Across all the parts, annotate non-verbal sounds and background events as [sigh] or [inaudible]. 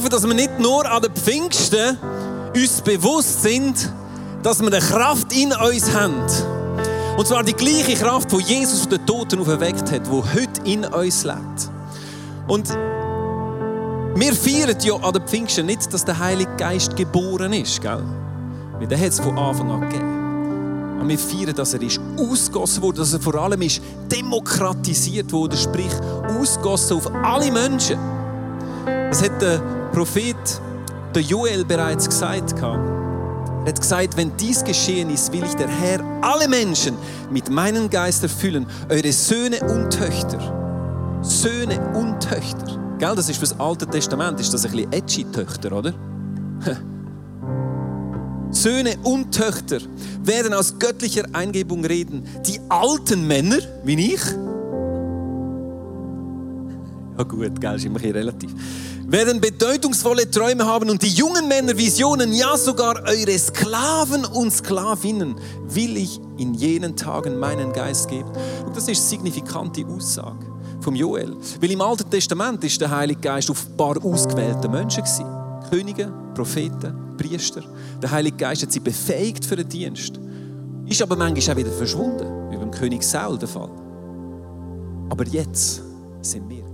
Hoffe, dass wir nicht nur an den Pfingsten uns bewusst sind, dass wir eine Kraft in uns haben. Und zwar die gleiche Kraft, die Jesus von den Toten auferweckt hat, die heute in uns lebt. Und wir feiern ja an den Pfingsten nicht, dass der Heilige Geist geboren ist, gell? Weil den hat es von Anfang an gegeben. Und wir feiern, dass er ist ausgossen wurde, dass er vor allem ist demokratisiert wurde, sprich ausgossen auf alle Menschen. Das hat der Prophet, der Joel, bereits gesagt. Er hat gesagt, wenn dies geschehen ist, will ich der Herr alle Menschen mit meinem Geist erfüllen, eure Söhne und Töchter. Söhne und Töchter. Gell, das ist für das Alte Testament, ist das ein bisschen edgy Töchter, oder? [laughs] Söhne und Töchter werden aus göttlicher Eingebung reden. Die alten Männer, wie ich, ja gut, gell, ist immer relativ werden bedeutungsvolle Träume haben und die jungen Männer Visionen, ja sogar eure Sklaven und Sklavinnen will ich in jenen Tagen meinen Geist geben. Und das ist eine signifikante Aussage vom Joel. Weil im Alten Testament ist der Heilige Geist auf ein paar ausgewählte Menschen gewesen. Könige, Propheten, Priester. Der Heilige Geist hat sie befähigt für den Dienst. Ist aber manchmal auch wieder verschwunden, wie beim König Saul der Fall. Aber jetzt sind wir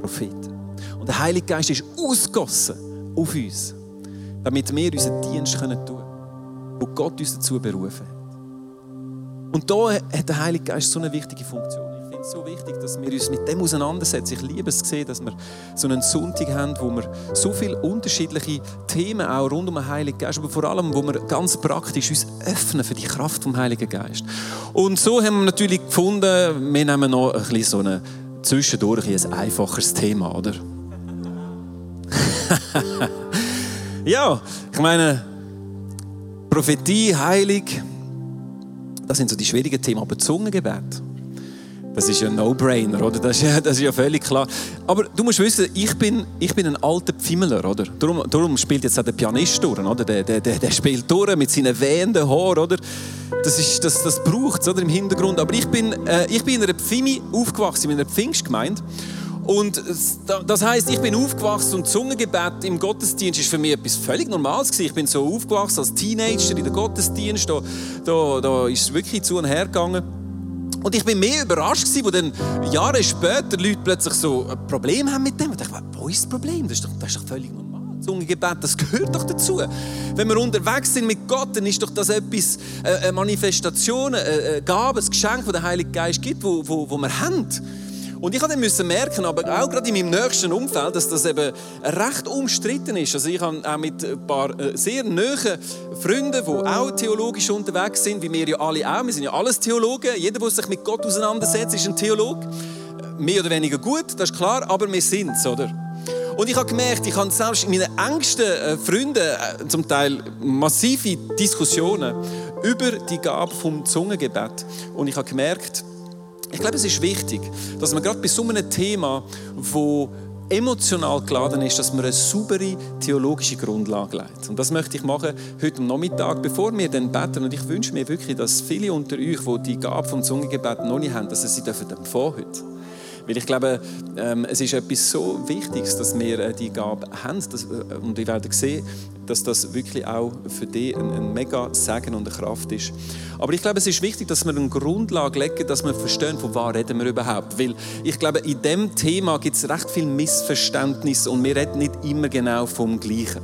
Propheten. Und der Heilige Geist ist ausgossen auf uns, damit wir unseren Dienst tun können, wo Gott uns dazu berufen hat. Und da hat der Heilige Geist so eine wichtige Funktion. Ich finde es so wichtig, dass wir uns mit dem auseinandersetzen. Ich liebe es sehen, dass wir so einen Sonntag haben, wo wir so viele unterschiedliche Themen auch rund um den Heiligen Geist, aber vor allem, wo wir ganz praktisch uns öffnen für die Kraft vom Heiligen Geist. Und so haben wir natürlich gefunden, wir nehmen noch ein bisschen so eine zwischendurch ein einfaches Thema, oder? [laughs] ja, ich meine, Prophetie, Heilig, das sind so die schwierigen Themen, aber Zungengebet. Das ist ein No-Brainer, oder? Das ist, ja, das ist ja völlig klar. Aber du musst wissen, ich bin, ich bin ein alter Pfimmeler, oder? Darum, darum spielt jetzt auch der Pianist durch, oder? Der, der, der, spielt durch mit seinen wehenden Haaren, oder? Das, ist, das, das braucht es? Im Hintergrund. Aber ich bin, äh, ich bin in einer Pfimi aufgewachsen, in einer Pfingstgemeinde. Und das heißt, ich bin aufgewachsen und Zungengebet im Gottesdienst ist für mich etwas völlig Normales gewesen. Ich bin so aufgewachsen als Teenager in der Gottesdienst. Da, da, da ist es wirklich zu und her gegangen. Und ich bin mehr überrascht wo dann Jahre später Leute plötzlich so ein Problem haben mit dem. Und ich dachte, wo ist das Problem? Das ist doch, das ist doch völlig normal. Zungengebet, das gehört doch dazu. Wenn wir unterwegs sind mit Gott, dann ist doch das etwas, äh, eine Manifestation, eine Gabe, ein Geschenk, das der Heilige Geist gibt, wo, wo, wo wir haben. Und ich musste merken, aber auch gerade in meinem nächsten Umfeld, dass das eben recht umstritten ist. Also ich habe auch mit ein paar äh, sehr nahen Freunden, die auch theologisch unterwegs sind, wie wir ja alle auch. Wir sind ja alles Theologen. Jeder, der sich mit Gott auseinandersetzt, ist ein Theolog. Mehr oder weniger gut, das ist klar, aber wir sind es, oder? Und ich habe gemerkt, ich habe selbst in meinen engsten äh, Freunden äh, zum Teil massive Diskussionen über die Gabe vom Zungengebet. Und ich habe gemerkt, ich glaube, es ist wichtig, dass man gerade bei so einem Thema, wo emotional geladen ist, dass man eine saubere theologische Grundlage legt. Und das möchte ich machen heute am Nachmittag, bevor wir dann beten. Und ich wünsche mir wirklich, dass viele unter euch, die die Gabe vom Zungengebet noch nicht haben, dass sie sie empfangen heute. Weil ich glaube, ähm, es ist etwas so Wichtiges, dass wir äh, die Gabe haben. Äh, und ich werde sehen, dass das wirklich auch für dich ein, ein mega Segen und eine Kraft ist. Aber ich glaube, es ist wichtig, dass wir eine Grundlage legen, dass wir verstehen, von was reden wir überhaupt. Weil ich glaube, in diesem Thema gibt es recht viel Missverständnis und wir reden nicht immer genau vom Gleichen.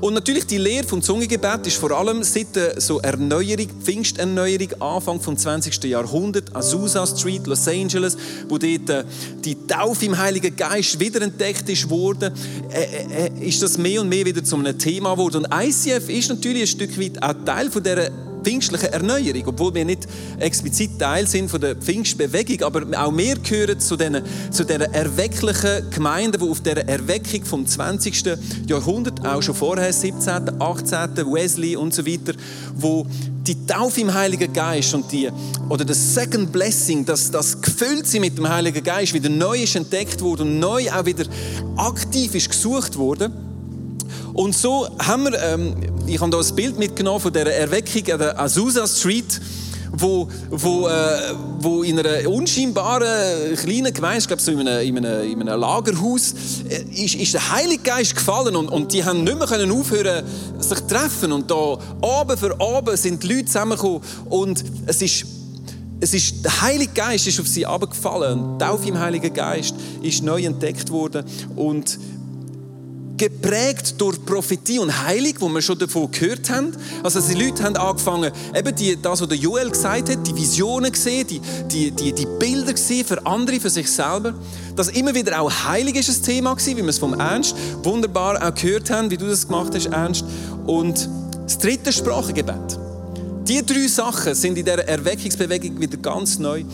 Und natürlich die Lehre vom Zungengebet ist vor allem seit der so Erneuerung, Pfingsterneuerung, Anfang vom 20. Jahrhundert, Azusa Street, Los Angeles, wo dort äh, die Taufe im Heiligen Geist wiederentdeckt ist worden, äh, äh, ist das mehr und mehr wieder zu einem Thema geworden. Und ICF ist natürlich ein Stück weit auch Teil von dieser pfingstliche Erneuerung, obwohl wir nicht explizit Teil sind von der Pfingstbewegung, aber auch wir gehören zu diesen zu der erwecklichen Gemeinden, die auf der Erweckung vom 20. Jahrhundert, auch schon vorher, 17., 18., Wesley und so weiter, wo die Taufe im Heiligen Geist und die, oder das Second Blessing, dass das gefüllt sie mit dem Heiligen Geist wieder neu ist entdeckt wurde und neu auch wieder aktiv ist gesucht wurde. Und so haben wir, ähm, ich habe hier ein Bild mitgenommen von der Erweckung an der Azusa Street, wo, wo, äh, wo in einer unscheinbaren kleinen Gemeinde, ich glaube so in einem, in einem, in einem Lagerhaus, äh, ist, ist der Heilige Geist gefallen und, und die haben nicht mehr können aufhören, sich zu treffen und da Abend für Abend sind die Leute zusammengekommen und es ist es ist, der Heilige Geist ist auf sie abgefallen. Die Taufe im Heiligen Geist ist neu entdeckt worden und geprägt durch Prophetie und Heilung, wo wir schon davon gehört haben. Also die Leute haben angefangen, eben die, das, was der Joel gesagt hat, die Visionen gesehen, die, die, die, die Bilder gesehen für andere, für sich selber. Das immer wieder auch Heilig ist ein Thema gewesen, wie wir es vom Ernst wunderbar auch gehört haben, wie du das gemacht hast, Ernst. Und das dritte Sprachengebet. Die drei Sachen sind in dieser Erweckungsbewegung wieder ganz neu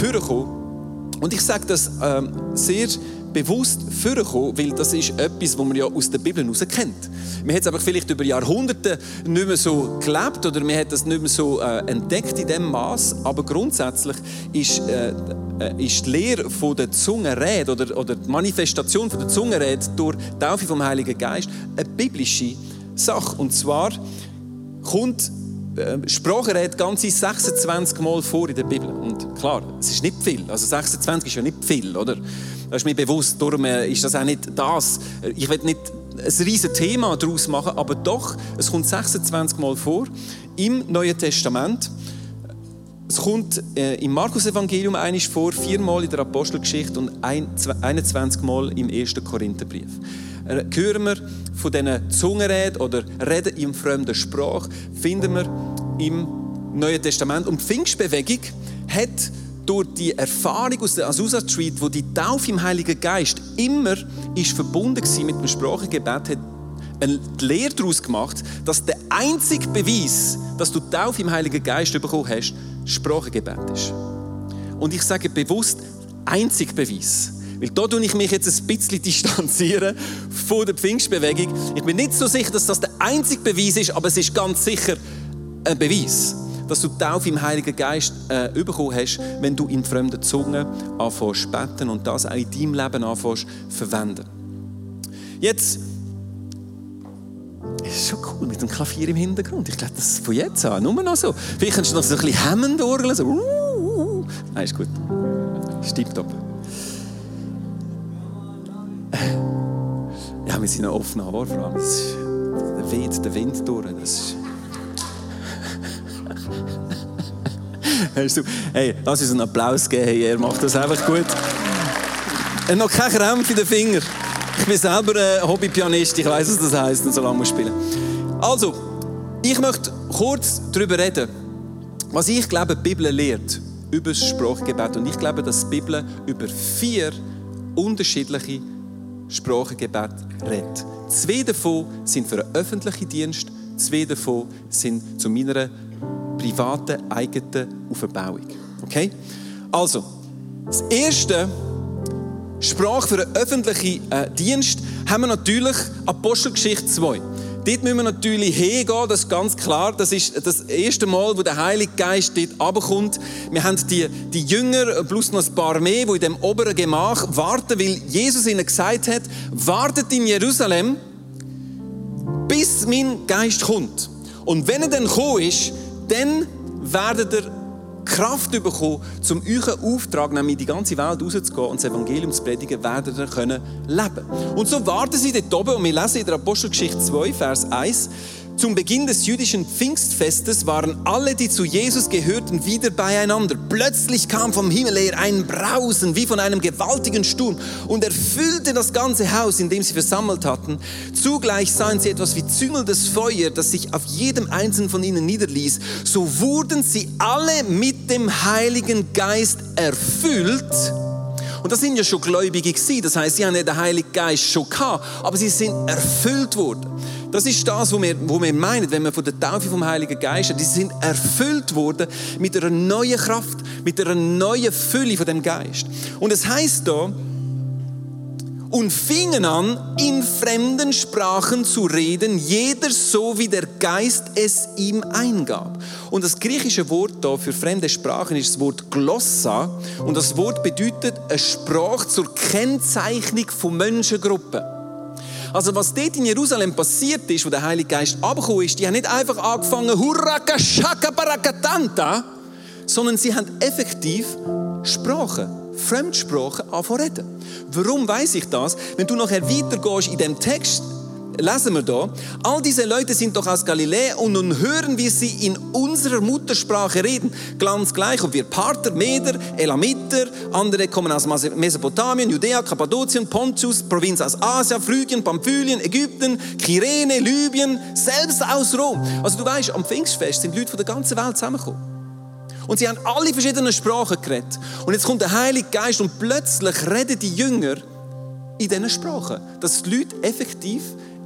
vorgekommen. Und ich sage das ähm, sehr bewusst vorgekommen, weil das ist etwas, was man ja aus der Bibel heraus kennt. Man hat es aber vielleicht über Jahrhunderte nicht mehr so gelebt oder man hat das nicht mehr so äh, entdeckt in dem Maß. Aber grundsätzlich ist, äh, äh, ist die Lehre von der Zungenrede oder, oder die Manifestation von der Zungenrede durch die Taufe vom Heiligen Geist eine biblische Sache. Und zwar kommt äh, Sprachenrede ganze 26 Mal vor in der Bibel. Und klar, es ist nicht viel. Also 26 ist ja nicht viel, oder? Das ist mir bewusst. Darum äh, ist das auch nicht das. Ich will nicht ein riesiges Thema daraus machen, aber doch, es kommt 26 Mal vor im Neuen Testament. Es kommt äh, im Markus-Evangelium einisch vor, viermal in der Apostelgeschichte und ein, 21 Mal im ersten Korintherbrief. Äh, hören wir von diesen Zungenreden oder Reden im fremden Sprach, finden wir im Neuen Testament. Und die Pfingstbewegung hat durch die Erfahrung aus der Azusa Street, wo die Taufe im Heiligen Geist immer ist verbunden war mit dem Sprachengebet, hat eine Lehre daraus gemacht, dass der einzige Beweis, dass du Taufe im Heiligen Geist bekommen hast, Sprachengebet ist. Und ich sage bewusst, einzig Beweis. Weil da tue ich mich jetzt ein bisschen [laughs] distanzieren von der Pfingstbewegung. Ich bin nicht so sicher, dass das der einzige Beweis ist, aber es ist ganz sicher ein Beweis dass du die Taufe im Heiligen Geist äh, bekommen hast, wenn du in fremden Zungen anfängst beten und das auch in deinem Leben anfängst verwenden. Jetzt ist schon cool mit dem Klavier im Hintergrund. Ich glaube, das ist von jetzt an nur noch so. Vielleicht kannst du noch so ein bisschen hemmend orgeln. So. Uh, uh, uh. Nein, ist gut. Ist tipptopp. Ja, wir sind offen an Vor allem. Der Wind, der Wind durch. Das ist hey, lass uns einen Applaus geben. Hey, er macht das einfach gut. Er hat noch keinen Krampf in den Finger. Ich bin selber ein Hobbypianist. Ich weiß, was das heisst, und so lange muss spielen. Also, ich möchte kurz darüber reden, was ich glaube, die Bibel lehrt über das Sprachgebet. Und ich glaube, dass die Bibel über vier unterschiedliche Sprachengebete redet. Zwei davon sind für einen öffentlichen Dienst, zwei davon sind zu meiner privaten, eigenen Aufbauung. Okay? Also, das erste Sprache für einen öffentlichen äh, Dienst haben wir natürlich Apostelgeschichte 2. Dort müssen wir natürlich hingehen, das ist ganz klar. Das ist das erste Mal, wo der Heilige Geist dort runterkommt. Wir haben die, die Jünger plus noch ein paar mehr, die in dem oberen Gemach warten, weil Jesus ihnen gesagt hat, wartet in Jerusalem, bis mein Geist kommt. Und wenn er dann gekommen ist, dann werdet ihr Kraft bekommen, um euren Auftrag, nämlich die ganze Welt rauszugehen und das Evangelium zu predigen, werdet ihr können leben. Und so warten sie dort oben und wir lesen in der Apostelgeschichte 2, Vers 1, zum Beginn des jüdischen Pfingstfestes waren alle, die zu Jesus gehörten, wieder beieinander. Plötzlich kam vom Himmel her ein Brausen wie von einem gewaltigen Sturm und erfüllte das ganze Haus, in dem sie versammelt hatten. Zugleich sahen sie etwas wie züngelndes Feuer, das sich auf jedem einzelnen von ihnen niederließ. So wurden sie alle mit dem Heiligen Geist erfüllt. Und das sind ja schon Gläubige gewesen. Das heißt, sie haben ja den Heiligen Geist schon gehabt, aber sie sind erfüllt worden. Das ist das, was wir, was wir meinen, wenn wir von der Taufe vom Heiligen Geist, die sind erfüllt worden mit einer neuen Kraft, mit einer neuen Fülle von dem Geist. Und es heißt da, und fingen an, in fremden Sprachen zu reden, jeder so, wie der Geist es ihm eingab. Und das griechische Wort da für fremde Sprachen ist das Wort Glossa. Und das Wort bedeutet eine Sprache zur Kennzeichnung von Menschengruppen. Also was dort in Jerusalem passiert ist, wo der Heilige Geist abgekommen ist, die haben nicht einfach angefangen, Hurraka Shaka Barakatanta, sondern sie haben effektiv Sprachen, Fremdsprachen anfangen reden. Warum weiß ich das? Wenn du nachher weitergehst in dem Text, lesen wir da, all diese Leute sind doch aus Galiläa und nun hören wir sie in unserer Muttersprache reden. Ganz gleich, ob wir Parther, Meder, Elamiter, andere kommen aus Mesopotamien, Judäa, Kappadokien, Pontus, Provinz aus Asien, Phrygien, Pamphylien, Ägypten, Kyrene, Libyen, selbst aus Rom. Also du weißt, am Pfingstfest sind Leute von der ganzen Welt zusammengekommen. Und sie haben alle verschiedene Sprachen geredet. Und jetzt kommt der Heilige Geist und plötzlich reden die Jünger in diesen Sprachen, dass die Leute effektiv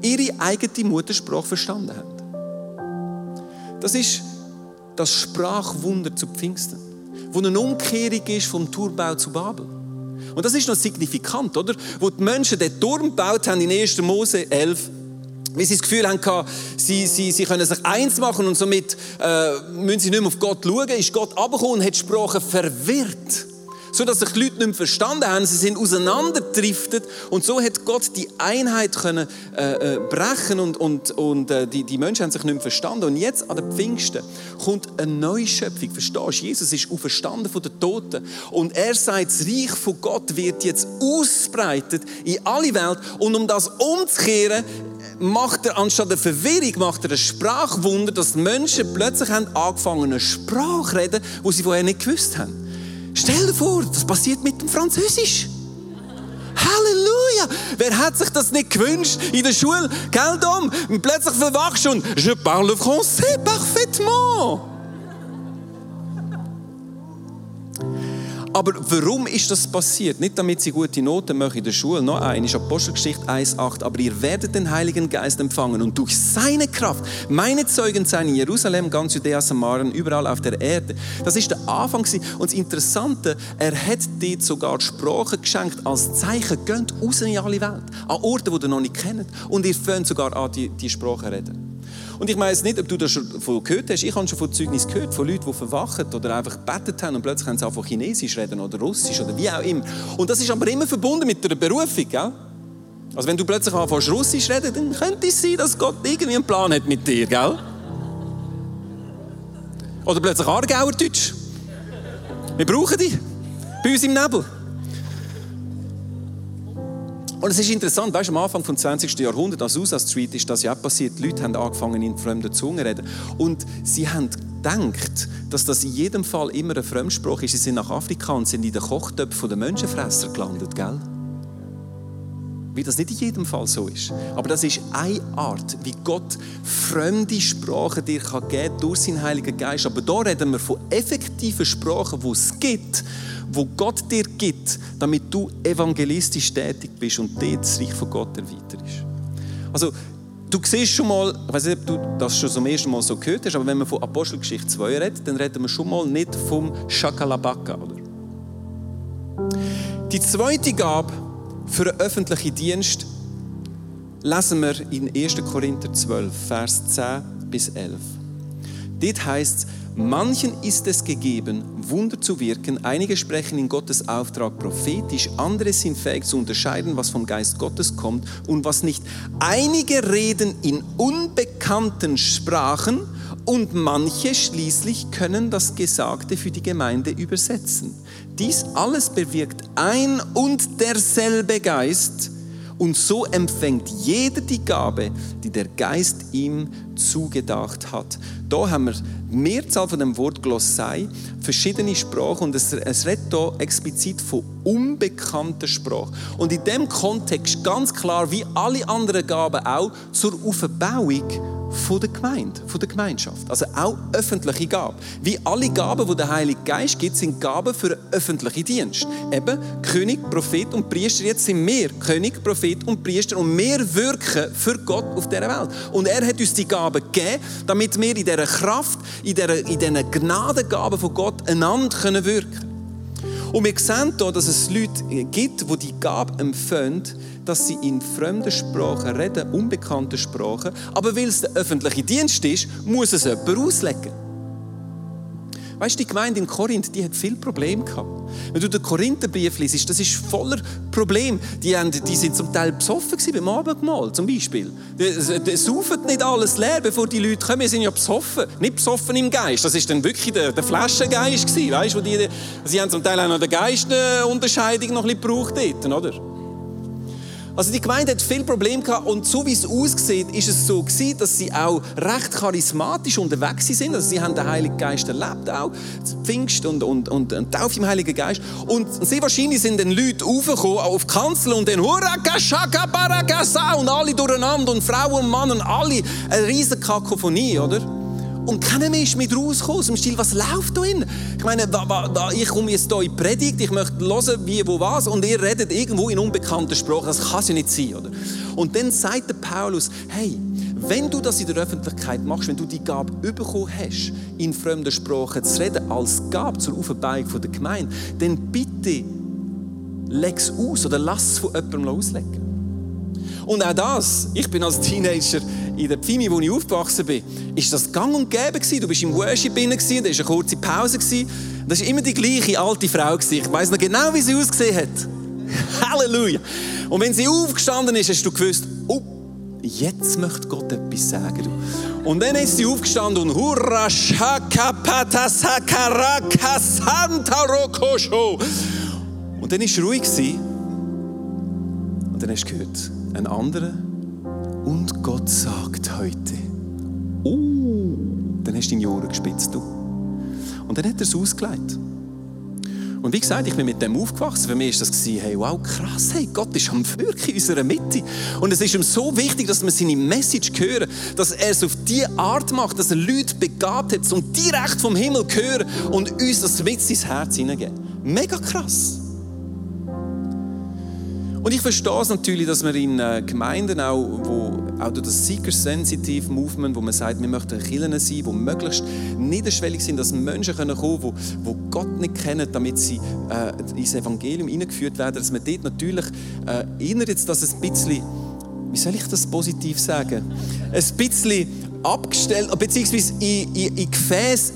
ihre eigene Muttersprache verstanden haben. Das ist das Sprachwunder zu Pfingsten, wo eine Umkehrung ist vom Turmbau zu Babel. Und das ist noch signifikant, oder? Wo die Menschen den Turm gebaut haben in 1. Mose 11, wie sie das Gefühl haben, sie, sie, sie können sich eins machen und somit äh, müssen sie nicht mehr auf Gott schauen, ist Gott abgekommen und hat die Sprache verwirrt so dass sich die Leute nicht mehr verstanden haben. Sie sind auseinanderdriftet und so hat Gott die Einheit können äh, äh, brechen und, und, und äh, die, die Menschen haben sich nicht mehr verstanden. Und jetzt an den Pfingsten kommt eine neue Schöpfung. Verstehst du? Jesus ist auferstanden von den Toten und er sagt, das Reich von Gott wird jetzt ausbreitet in alle Welt und um das umzukehren, macht er anstatt der Verwirrung macht er ein Sprachwunder, dass Menschen plötzlich haben angefangen eine Sprache zu reden, die sie vorher nicht gewusst haben. Stell dir vor, das passiert mit dem Französisch. Halleluja! Wer hat sich das nicht gewünscht in der Schule? Gell, Dom? Und plötzlich verwachst du und je parle français parfaitement. Aber warum ist das passiert? Nicht damit sie gute Noten machen in der Schule. Noch ein ist Apostelgeschichte 1,8. Aber ihr werdet den Heiligen Geist empfangen und durch seine Kraft meine Zeugen sein in Jerusalem, ganz Judäa, Samarien, überall auf der Erde. Das ist der Anfang Und das Interessante, er hat dort sogar Sprache geschenkt als Zeichen. Geht raus in alle Welt. An Orte, die ihr noch nicht kennt. Und ihr fängt sogar an, die, die Sprache reden. Und ich weiß nicht, ob du das schon von gehört hast. Ich habe schon von Zeugnis gehört, von Leuten, die verwachen oder einfach gebetet haben und plötzlich haben sie einfach Chinesisch reden oder Russisch oder wie auch immer. Und das ist aber immer verbunden mit einer Berufung, gell? Also wenn du plötzlich anfängst Russisch reden, dann könnte es sein, dass Gott irgendwie einen Plan hat mit dir, gell? Oder plötzlich Aargauer Deutsch. Wir brauchen dich. Bei uns im Nebel. Und es ist interessant, weißt, am Anfang des 20. Jahrhunderts, als Azusa Street, ist das ja auch passiert. Die Leute haben angefangen, in fremden Zungen zu reden. Und sie haben gedacht, dass das in jedem Fall immer ein Fremdspruch ist. Sie sind nach Afrika und sind in den Kochtöpfen der Menschenfresser gelandet, gell? Wie das nicht in jedem Fall so ist. Aber das ist eine Art, wie Gott fremde Sprachen dir kann geben durch seinen Heiligen Geist. Aber da reden wir von effektiven Sprachen, die es gibt wo Gott dir gibt, damit du evangelistisch tätig bist und dort das Reich von Gott erweiterst. Also, du siehst schon mal, ich weiß nicht, ob du das schon zum ersten Mal so gehört hast, aber wenn man von Apostelgeschichte 2 redet, dann reden wir schon mal nicht vom Shakalabaka, oder? Die zweite Gabe für einen öffentlichen Dienst lesen wir in 1. Korinther 12, Vers 10 bis 11. Dort heißt es, Manchen ist es gegeben, Wunder zu wirken. Einige sprechen in Gottes Auftrag prophetisch, andere sind fähig zu unterscheiden, was vom Geist Gottes kommt und was nicht. Einige reden in unbekannten Sprachen und manche schließlich können das Gesagte für die Gemeinde übersetzen. Dies alles bewirkt ein und derselbe Geist und so empfängt jeder die Gabe, die der Geist ihm zugedacht hat. Da haben wir Mehrzahl von dem Wort Glossai, verschiedene Sprachen und es, es redet hier explizit von unbekannter Sprache. Und in dem Kontext ganz klar, wie alle anderen Gaben auch, zur Aufbauung von der Gemeinde, von der Gemeinschaft. Also auch öffentliche Gaben. Wie alle Gaben, die der Heilige Geist gibt, sind Gaben für einen öffentlichen Dienst. Eben König, Prophet und Priester. Jetzt sind wir König, Prophet und Priester und wir wirken für Gott auf dieser Welt. Und er hat uns die Gaben gegeben, damit wir in dieser Kraft, in, dieser, in diesen Gnadengaben von Gott einander können wirken können. Und wir sehen hier, dass es Leute gibt, die die Gabe empfangen, dass sie in fremden Sprachen reden, unbekannten Sprachen. Aber weil es der öffentliche Dienst ist, muss es jemand auslegen. Weißt du, die Gemeinde in Korinth, die hat viel Probleme gehabt. Wenn du den Korintherbrief liest, das ist voller Probleme. Die, haben, die sind zum Teil besoffen beim Abendmahl, zum Beispiel. Die, saufen nicht alles leer, bevor die Leute kommen. Die sind ja besoffen. Nicht besoffen im Geist. Das ist dann wirklich der, der Flaschengeist gewesen, weißt du? Die, sie haben zum Teil auch noch die Geistunterscheidung noch ein bisschen gebraucht dort, oder? Also die Gemeinde hat viel Probleme gehabt und so wie es aussieht, ist es so gewesen, dass sie auch recht charismatisch unterwegs sind. Also sie haben den Heiligen Geist erlebt auch, Pfingst und, und, und, und Taufe im Heiligen Geist. Und sehr wahrscheinlich sind dann Leute aufgekommen auf die Kanzel und dann Hurakashakabarakasa und alle durcheinander und Frauen und Männer und alle eine riesige Kakophonie, oder? Und keiner mehr ist mit rausgekommen, aus dem Stil, was läuft da hin? Ich meine, da, da, ich komme jetzt hier in Predigt, ich möchte hören, wie, wo, was, und ihr redet irgendwo in unbekannter Sprache. Das kann ja nicht sein, oder? Und dann sagt der Paulus, hey, wenn du das in der Öffentlichkeit machst, wenn du die Gabe bekommen hast, in fremder Sprache zu reden, als Gabe zur Aufbauung der Gemeinde, dann bitte leg es aus oder lass es von jemandem auslegen. Und auch das, ich bin als Teenager in der Pfimi, wo ich aufgewachsen bin, ist das gang und gäbe gewesen. Du bist im Worship drin da war eine kurze Pause. Das war immer die gleiche alte Frau. Ich weiß noch genau, wie sie ausgesehen hat. [laughs] Halleluja. Und wenn sie aufgestanden ist, hast du gewusst, oh, jetzt möchte Gott etwas sagen. Und dann ist sie aufgestanden und hurra shakapata sakaraka santa rokosho. Und dann war es ruhig. Und dann hast du gehört, ein anderer. Und Gott sagt heute, oh, dann hast du deine Ohren gespitzt. Du. Und dann hat er es ausgelegt. Und wie gesagt, ich bin mit dem aufgewachsen. Für mich war das, hey, wow, krass, hey, Gott ist am Wirken in unserer Mitte. Und es ist ihm so wichtig, dass wir seine Message hören, dass er es auf die Art macht, dass er Leute begabt hat, um direkt vom Himmel zu hören und uns das mit ins Herz hineingeben. Mega krass. Und ich verstehe es natürlich, dass man in äh, Gemeinden auch, wo auch durch das Seeker-Sensitive Movement, wo man sagt, wir möchten Kirchen sein, die möglichst niederschwellig sind, dass Menschen kommen können, die, Gott nicht kennen, damit sie äh, ins Evangelium hineingeführt werden, dass man dort natürlich äh, erinnert dass es ein bisschen, wie soll ich das positiv sagen, ein bisschen abgestellt, beziehungsweise in, in, in Gefäß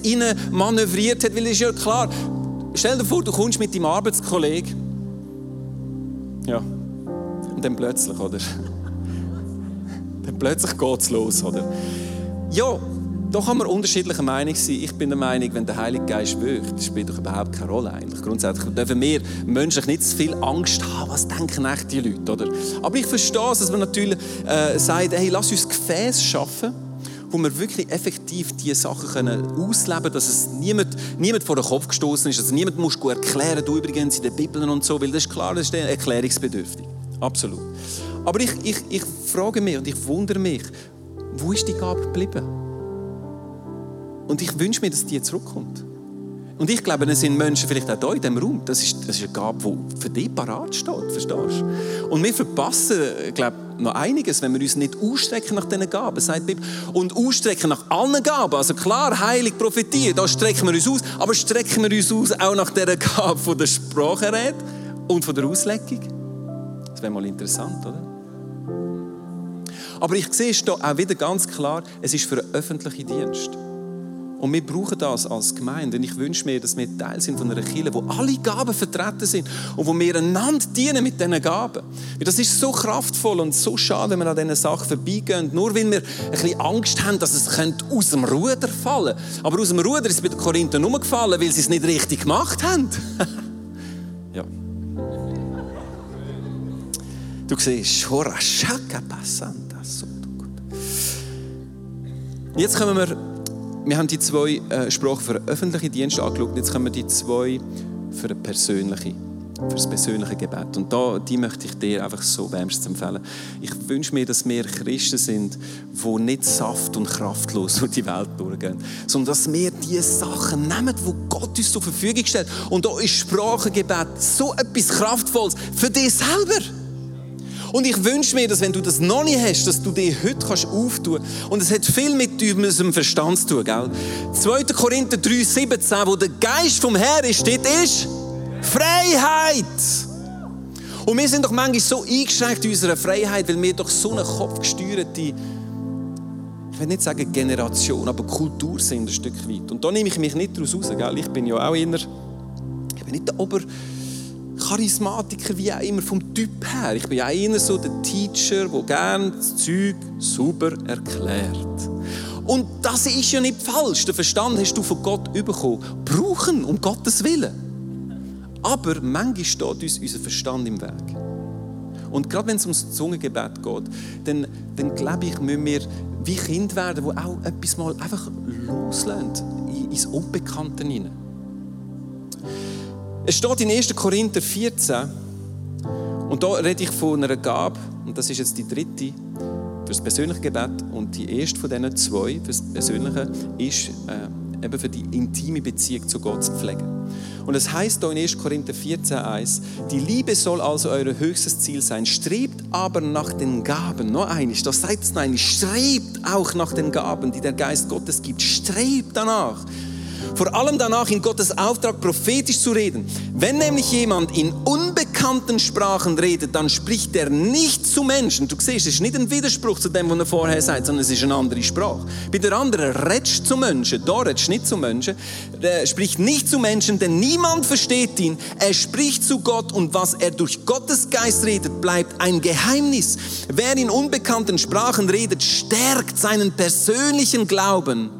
manövriert hat, weil es ist ja klar, stell dir vor, du kommst mit deinem Arbeitskollegen, ja, und dann plötzlich, oder? dann plötzlich geht es los, oder? Ja, da kann man unterschiedlicher Meinung sein. Ich bin der Meinung, wenn der Heilige Geist wirkt, spielt doch überhaupt keine Rolle eigentlich. Grundsätzlich dürfen wir menschlich nicht zu viel Angst haben, was denken echt die Leute, oder? Aber ich verstehe es, dass man natürlich äh, sagt, hey, lass uns Gefäß schaffen, wo wir wirklich effektiv diese Sachen können ausleben können, dass es niemand, niemand vor den Kopf gestoßen ist, also niemand muss erklären, du übrigens in den Bibeln und so, weil das ist klar, das ist erklärungsbedürftig. Absolut. Aber ich, ich, ich frage mich und ich wundere mich, wo ist die Gabe geblieben? Und ich wünsche mir, dass die zurückkommt. Und ich glaube, es sind Menschen vielleicht auch hier in diesem Raum. Das ist, das ist eine Gabe, die für dich parat steht. Verstehst du? Und wir verpassen, glaube noch einiges, wenn wir uns nicht ausstrecken nach diesen Gaben, sagt die Bibel. Und ausstrecken nach allen Gaben. Also klar, heilig, Prophetie, da strecken wir uns aus. Aber strecken wir uns aus auch nach dieser Gabe von der Sprachenrede und von der Auslegung? Das wäre mal interessant, oder? Aber ich sehe hier auch wieder ganz klar, es ist für einen öffentlichen Dienst. Und wir brauchen das als Gemeinde. Und ich wünsche mir, dass wir Teil sind von einer Kirche, wo alle Gaben vertreten sind und wo wir einander dienen mit diesen Gaben. Das ist so kraftvoll und so schade, wenn wir an diesen Sachen vorbeigehen. Nur weil wir ein bisschen Angst haben, dass es aus dem Ruder fallen könnte. Aber aus dem Ruder ist es bei den Korinthern nur gefallen, weil sie es nicht richtig gemacht haben. [laughs] Du siehst, Jetzt kommen wir, wir haben die zwei äh, Sprachen für öffentliche Dienste angeschaut, jetzt kommen die zwei für eine persönliche für das persönliche Gebet. Und da, die möchte ich dir einfach so wärmstens empfehlen. Ich wünsche mir, dass wir Christen sind, die nicht saft- und kraftlos durch die Welt durchgehen, sondern dass wir die Sachen nehmen, die Gott uns zur Verfügung stellt. Und da ist Sprachengebet so etwas Kraftvolles für dich selber. Und ich wünsche mir, dass wenn du das noch nicht hast, dass du dich heute kannst auftun kannst. Und es hat viel mit unserem Verstand zu tun, gell? 2. Korinther 3, 17, wo der Geist vom Herrn ist, dort ist Freiheit. Und wir sind doch manchmal so eingeschränkt in unserer Freiheit, weil wir doch so eine kopfgesteuerte, ich will nicht sagen Generation, aber Kultur sind ein Stück weit. Und da nehme ich mich nicht daraus raus. Gell? Ich bin ja auch immer, ich bin nicht der Ober Charismatiker wie auch immer vom Typ her. Ich bin ja immer so der Teacher, der gerne das Zeug super erklärt. Und das ist ja nicht falsch. Den Verstand hast du von Gott bekommen. Brauchen, um Gottes Willen. Aber manchmal steht uns unser Verstand im Weg. Und gerade wenn es ums Zungengebet geht, dann, dann glaube ich, müssen wir wie Kinder werden, die auch etwas mal einfach loslassen ins Unbekannte hinein. Es steht in 1. Korinther 14, und da rede ich von einer Gabe, und das ist jetzt die dritte, für das persönliche Gebet. Und die erste von diesen zwei, für das persönliche, ist äh, eben für die intime Beziehung zu Gott zu pflegen. Und es heißt da in 1. Korinther 14, 1, die Liebe soll also euer höchstes Ziel sein. Strebt aber nach den Gaben. Noch eines, das seid es nein, strebt auch nach den Gaben, die der Geist Gottes gibt. Strebt danach. Vor allem danach in Gottes Auftrag prophetisch zu reden. Wenn nämlich jemand in unbekannten Sprachen redet, dann spricht er nicht zu Menschen. Du siehst, es ist nicht ein Widerspruch zu dem, was er vorher sagt, sondern es ist eine andere Sprache. Bei der anderen redest zu Menschen, da redest nicht zu Menschen, er spricht nicht zu Menschen, denn niemand versteht ihn. Er spricht zu Gott und was er durch Gottes Geist redet, bleibt ein Geheimnis. Wer in unbekannten Sprachen redet, stärkt seinen persönlichen Glauben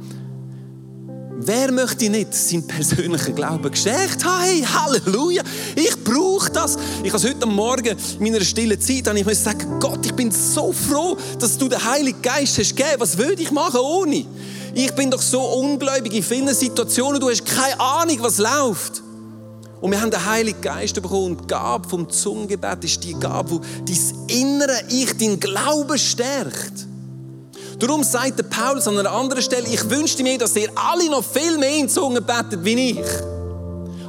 Wer möchte nicht seinen persönlichen Glauben gestärkt haben? Hey, Halleluja! Ich brauche das. Ich habe heute Morgen in meiner stillen Zeit ich muss sagen, Gott, ich bin so froh, dass du den Heiligen Geist hast gegeben. Was würde ich machen ohne? Ich bin doch so ungläubig in vielen Situationen. Du hast keine Ahnung, was läuft. Und wir haben den Heiligen Geist bekommen. Und die Gabe vom Zungengebet ist die Gabe, die dein innere Ich, dein Glauben stärkt. Darum sagt der Paulus an einer anderen Stelle, ich wünschte mir, dass ihr alle noch viel mehr in Zungen betet wie ich.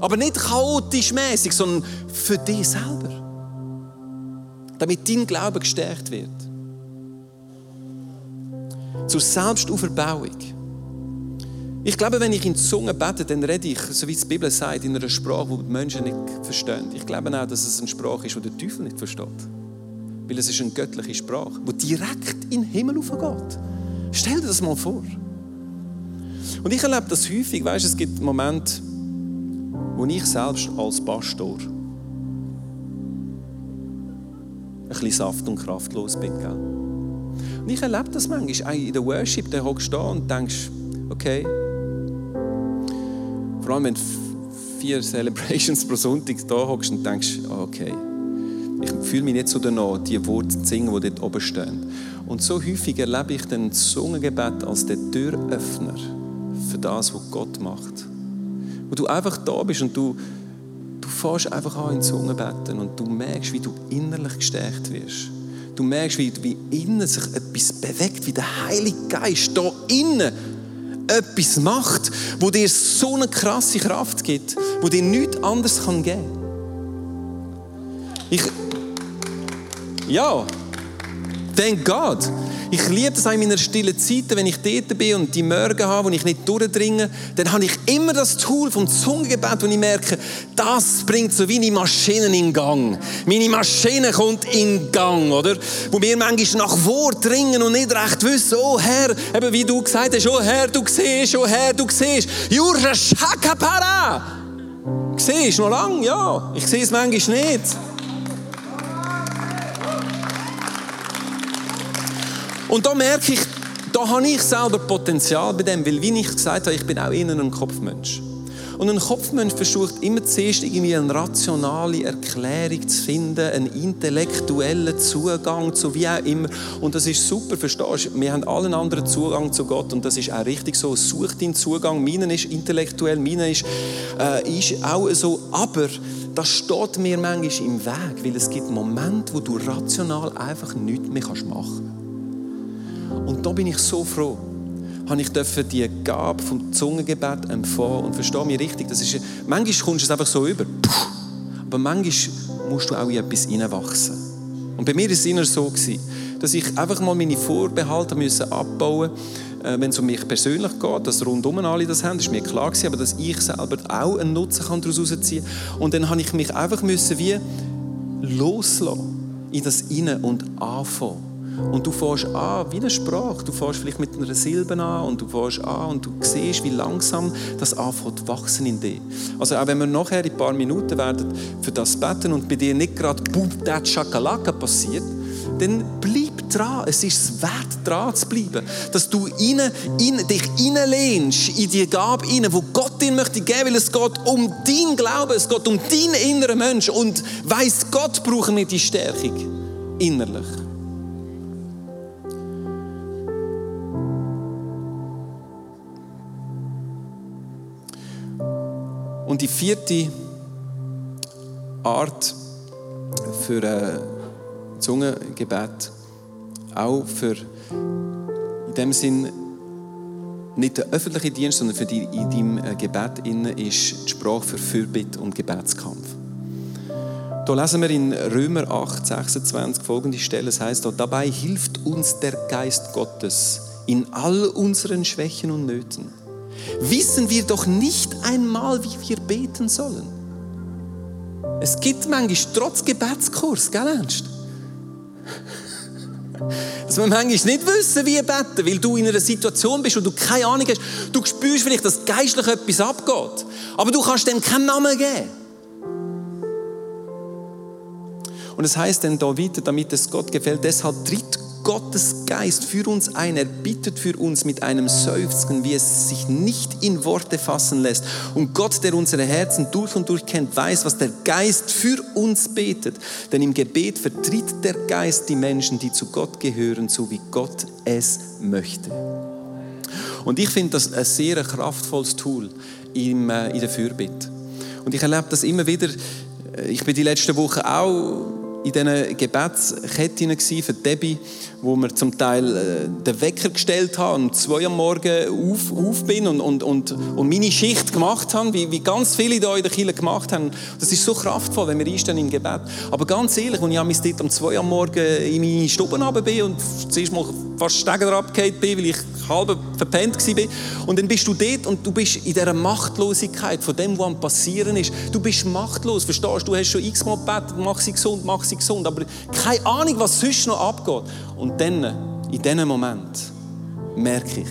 Aber nicht chaotisch mäßig, sondern für dich selber. Damit dein Glaube gestärkt wird. Zur Selbstauferbauung. Ich glaube, wenn ich in Zungen bete, dann rede ich, so wie die Bibel sagt, in einer Sprache, die die Menschen nicht verstehen. Ich glaube auch, dass es eine Sprache ist, die der Teufel nicht versteht. Weil es ist eine göttliche Sprache, die direkt in den Himmel aufgeht. Stell dir das mal vor. Und ich erlebe das häufig, weißt, es gibt Momente, wo ich selbst als Pastor ein bisschen saft- und kraftlos bin. Gell? Und ich erlebe das manchmal in der Worship, da hockst du da und denkst, okay, vor allem wenn du vier Celebrations pro Sonntag da hockst und denkst, okay, ich fühle mich nicht so danach, die Worte zu singen, die dort oben stehen. Und so häufig erlebe ich den Zungengebet als den Türöffner für das, was Gott macht. Wo du einfach da bist und du, du fährst einfach an in Zungenbeten und du merkst, wie du innerlich gestärkt wirst. Du merkst, wie, wie innen sich etwas bewegt, wie der Heilige Geist da innen etwas macht, wo dir so eine krasse Kraft gibt, wo dir nichts anderes geben kann. Ich, ja, thank God. Ich liebe es auch in meiner stillen Zeit, wenn ich dort bin und die Morgen habe, wo ich nicht durchdringe, dann habe ich immer das Tool vom Zungengebet, wo ich merke, das bringt so wie eine Maschine in Gang. Meine Maschine kommt in Gang, oder? Wo wir manchmal nach Wort dringen und nicht recht wissen, oh Herr, eben wie du gesagt hast, oh Herr, du siehst, oh Herr, du siehst. Jura Shakapara! Siehst noch lange? Ja. Ich sehe es manchmal nicht. Und da merke ich, da habe ich selber Potenzial bei dem, weil wie ich gesagt habe, ich bin auch innen ein Kopfmensch. Und ein Kopfmensch versucht immer zuerst irgendwie eine rationale Erklärung zu finden, einen intellektuellen Zugang zu wie auch immer. Und das ist super, verstehst du? Wir haben alle einen anderen Zugang zu Gott und das ist auch richtig so. Such deinen Zugang. Meinen ist intellektuell, meinen ist, äh, ist auch so. Aber das steht mir manchmal im Weg, weil es gibt Momente, wo du rational einfach nichts mehr machen kannst. Und da bin ich so froh, habe ich die Gabe vom Zungengebet empfangen und verstehe mich richtig. Das ist, manchmal kommst du es einfach so über, aber manchmal musst du auch in etwas hineinwachsen. Und bei mir war es immer so, gewesen, dass ich einfach mal meine Vorbehalte müssen abbauen musste, äh, wenn es um mich persönlich geht, dass rundum alle das haben, ist mir klar gewesen, aber dass ich selber auch einen Nutzen daraus herausziehen kann. Und dann habe ich mich einfach müssen wie loslassen in das Innen und anfangen Und du fährst an wie eine Sprache. Du fährst vielleicht mit einer Silbe an und du fährst an und du siehst, wie langsam das anfängt wachsen in dir. Also auch wenn wir nachher in ein paar Minuten werden für das beten und bei dir nicht gerade Boom, that Schakalaka passiert, dann bleib dran. Es ist es wert, dran zu bleiben. Dass du in, in, dich reinlehnst in die Gabe rein, wo Gott dir möchte geben, weil es geht um dein Glauben, es geht um deinen inneren Mensch. Und weiss Gott brauchen wir die Stärkung innerlich. Und die vierte Art für ein Zungengebet, auch für in dem Sinn nicht der öffentliche Dienst, sondern für die in deinem äh, Gebet innen ist die Sprache für Fürbitte und Gebetskampf. Da lesen wir in Römer 8, 26 folgende Stelle. Es heißt dort, dabei hilft uns der Geist Gottes in all unseren Schwächen und Nöten. Wissen wir doch nicht einmal, wie wir beten sollen. Es gibt manchmal trotz Gebetskurs, gell Ernst? [laughs] Dass wir manchmal nicht wissen, wie beten, weil du in einer Situation bist, wo du keine Ahnung hast. Du spürst vielleicht, dass geistlich etwas abgeht. Aber du kannst dem keinen Namen geben. Und es heißt dann da weiter, damit es Gott gefällt, deshalb tritt Gottes Geist für uns ein. Er bittet für uns mit einem Seufzen, wie es sich nicht in Worte fassen lässt. Und Gott, der unsere Herzen durch und durch kennt, weiß, was der Geist für uns betet. Denn im Gebet vertritt der Geist die Menschen, die zu Gott gehören, so wie Gott es möchte. Und ich finde das ein sehr kraftvolles Tool in der Fürbitte. Und ich erlebe das immer wieder. Ich bin die letzten Wochen auch in diesen Gebetsketten für Debbie, wo wir zum Teil äh, den Wecker gestellt haben und zwei am Morgen auf, auf bin und, und, und, und meine Schicht gemacht haben, wie, wie ganz viele da in der Kirche gemacht haben. Das ist so kraftvoll, wenn wir einstehen im Gebet. Aber ganz ehrlich, als ich dort um zwei am Morgen in meine Stube bin und zuerst mal fast Stegen abgefallen bin, weil ich halb verpennt war. Und dann bist du dort und du bist in dieser Machtlosigkeit von dem, was am passieren ist. Du bist machtlos, verstehst du? Du hast schon x-mal gebetet, mach sie gesund, mach sie gesund, aber keine Ahnung, was sonst noch abgeht. Und dann, in diesem Moment, merke ich,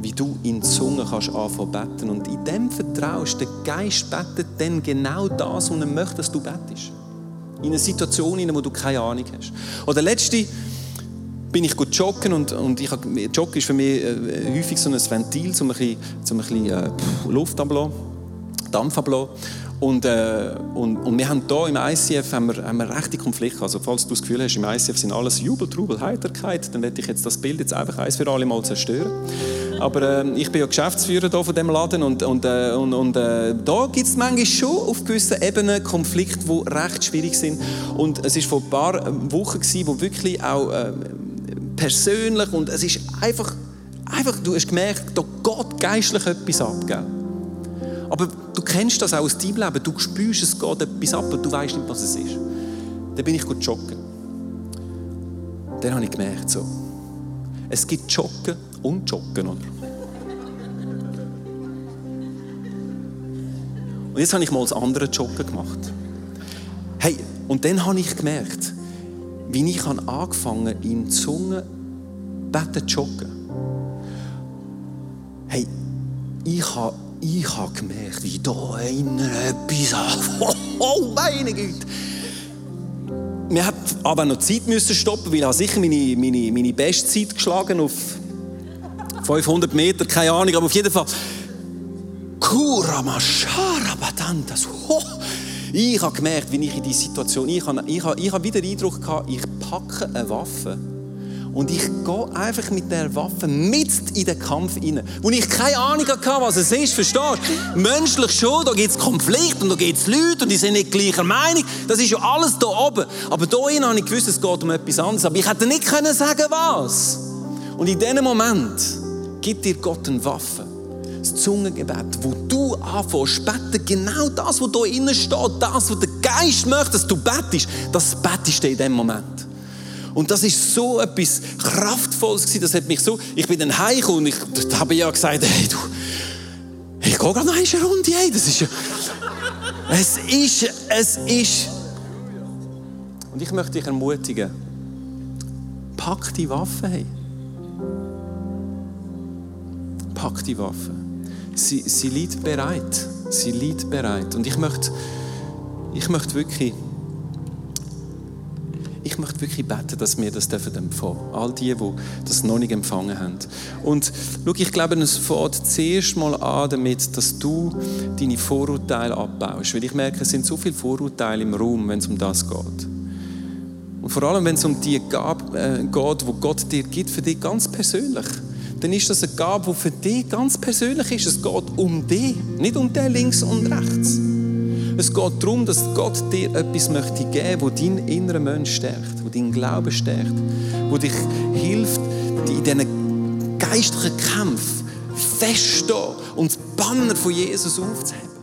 wie du in Zungen kannst anfangen beten. Und in dem vertraust, der Geist betet dann genau das, was er möchte, dass du betest. In einer Situation, in der du keine Ahnung hast. Oder letzte bin ich gut joggen und, und ich habe, Joggen ist für mich äh, häufig so ein Ventil, um ein bisschen, um ein bisschen äh, Luft abzulassen, Dampf abzulassen. Und, äh, und, und wir haben hier im ICF haben wir, haben wir rechte Konflikte. Also falls du das Gefühl hast, im ICF sind alles Jubel, Trubel, Heiterkeit, dann werde ich jetzt das Bild jetzt einfach eins für alle Mal zerstören. Aber äh, ich bin ja Geschäftsführer hier von dem Laden und, und, äh, und, und äh, da gibt es manchmal schon auf gewissen Ebenen Konflikte, die recht schwierig sind. Und es war vor ein paar Wochen, gewesen, wo wirklich auch äh, persönlich und es ist einfach, einfach du hast gemerkt, da geht geistlich etwas ab. Gell? Aber du kennst das auch aus deinem Leben, du spürst, es geht etwas ab und du weißt nicht, was es ist. Dann bin ich gut joggen. Dann habe ich gemerkt, so, es gibt Joggen und Joggen. Oder? Und jetzt habe ich mal das andere Joggen gemacht. Hey, und dann habe ich gemerkt, wie ich angefangen habe, in Zungen beten zu joggen. Hey, ich habe ich habe gemerkt, wie da einer etwas anfängt. [laughs] Oh, meine Güte! Wir hat aber noch Zeit müssen stoppen, weil ich sicher meine, meine, meine Bestzeit geschlagen auf 500 Meter, keine Ahnung, aber auf jeden Fall. Kuramashara Batantas. Oh. Ich habe gemerkt, wie ich in diese Situation, ich habe, ich habe, ich habe wieder den Eindruck gehabt, ich packe eine Waffe und ich gehe einfach mit der Waffe mit in den Kampf rein. Wo ich keine Ahnung hatte, was es ist, verstehst du? Menschlich schon, da gibt es Konflikt und da gibt es Leute und die sind nicht gleicher Meinung. Das ist ja alles da oben. Aber da habe ich gewusst, es geht um etwas anderes. Aber ich hätte nicht können sagen, was. Und in diesem Moment gibt dir Gott eine Waffe das Zungengebet, wo du anfängst beten, genau das, was da innen steht, das, was der Geist möchte, dass du betest, das betest du in dem Moment. Und das ist so etwas Kraftvolles gewesen, das hat mich so, ich bin dann heimgekommen und ich habe ja gesagt, hey du, ich gehe gerade noch eine Runde, hey, das ist ja, es ist, es ist, und ich möchte dich ermutigen, pack die Waffe. Hey. Pack die Waffe. Sie, sie liegt bereit. Sie liegt bereit. Und ich möchte, ich möchte wirklich ich möchte wirklich beten, dass wir das empfangen dürfen. All die, die das noch nicht empfangen haben. Und schau, ich glaube, es fängt zuerst mal an damit, dass du deine Vorurteile abbaust. Weil ich merke, es sind so viele Vorurteile im Raum, wenn es um das geht. Und vor allem, wenn es um die Gabe äh, geht, wo Gott dir gibt, für dich ganz persönlich, dann ist das eine Gabe, die für dich ganz persönlich ist. Es geht um dich, nicht um den links und rechts. Es geht darum, dass Gott dir etwas möchte geben möchte, das deinen inneren Mensch stärkt, das deinen Glauben stärkt, das dich hilft, in diesen geistlichen Kämpfen feststehen und das Banner von Jesus aufzuheben.